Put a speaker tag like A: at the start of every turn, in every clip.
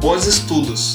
A: Bons estudos!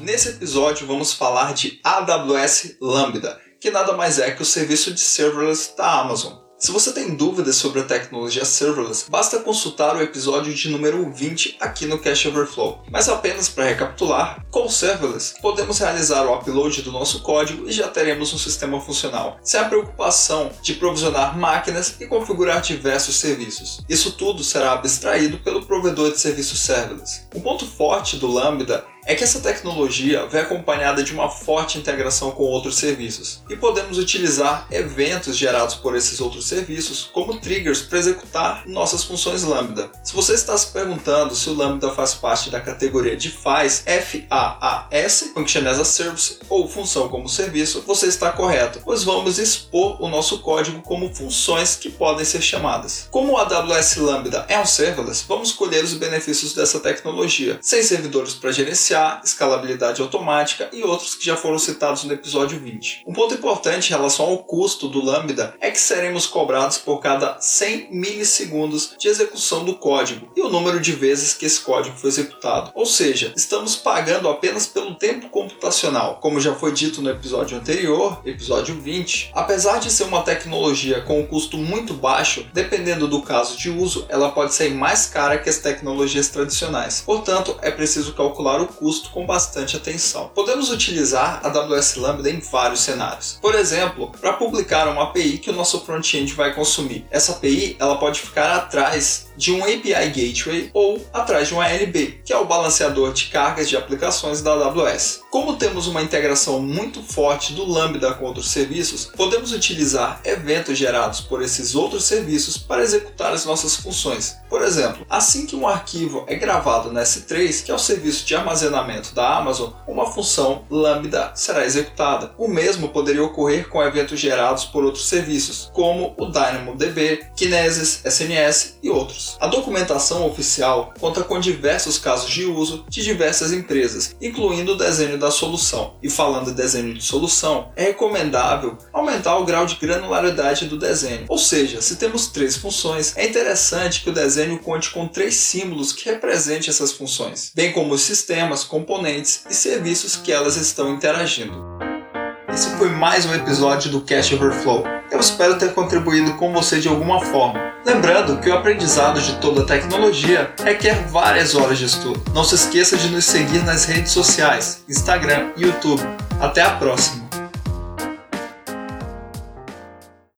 A: Nesse episódio vamos falar de AWS Lambda, que nada mais é que o serviço de serverless da Amazon. Se você tem dúvidas sobre a tecnologia serverless, basta consultar o episódio de número 20 aqui no Cache Overflow. Mas apenas para recapitular, com o serverless podemos realizar o upload do nosso código e já teremos um sistema funcional, sem a preocupação de provisionar máquinas e configurar diversos serviços. Isso tudo será abstraído pelo provedor de serviços serverless. O ponto forte do Lambda é que essa tecnologia vem acompanhada de uma forte integração com outros serviços e podemos utilizar eventos gerados por esses outros serviços como triggers para executar nossas funções Lambda. Se você está se perguntando se o Lambda faz parte da categoria de FAS, F-A-A-S, Function as a Service ou Função como Serviço, você está correto, pois vamos expor o nosso código como funções que podem ser chamadas. Como o AWS Lambda é um serverless, vamos colher os benefícios dessa tecnologia, sem servidores para gerenciar escalabilidade automática e outros que já foram citados no episódio 20. Um ponto importante em relação ao custo do Lambda é que seremos cobrados por cada 100 milissegundos de execução do código e o número de vezes que esse código foi executado. Ou seja, estamos pagando apenas pelo tempo computacional. Como já foi dito no episódio anterior, episódio 20, apesar de ser uma tecnologia com um custo muito baixo, dependendo do caso de uso, ela pode ser mais cara que as tecnologias tradicionais. Portanto, é preciso calcular o custo custo com bastante atenção. Podemos utilizar a AWS Lambda em vários cenários. Por exemplo, para publicar uma API que o nosso front-end vai consumir. Essa API ela pode ficar atrás de um API Gateway ou atrás de um ALB, que é o balanceador de cargas de aplicações da AWS. Como temos uma integração muito forte do Lambda com outros serviços, podemos utilizar eventos gerados por esses outros serviços para executar as nossas funções. Por exemplo, assim que um arquivo é gravado na S3, que é o serviço de armazenamento armazenamento da Amazon, uma função Lambda será executada. O mesmo poderia ocorrer com eventos gerados por outros serviços, como o DynamoDB, Kinesis, SNS e outros. A documentação oficial conta com diversos casos de uso de diversas empresas, incluindo o desenho da solução. E falando de desenho de solução, é recomendável aumentar o grau de granularidade do desenho. Ou seja, se temos três funções, é interessante que o desenho conte com três símbolos que representem essas funções, bem como os sistemas, componentes e serviços que elas estão interagindo. Esse foi mais um episódio do Cache Overflow. Eu espero ter contribuído com você de alguma forma. Lembrando que o aprendizado de toda tecnologia requer várias horas de estudo. Não se esqueça de nos seguir nas redes sociais, Instagram e YouTube. Até a próxima!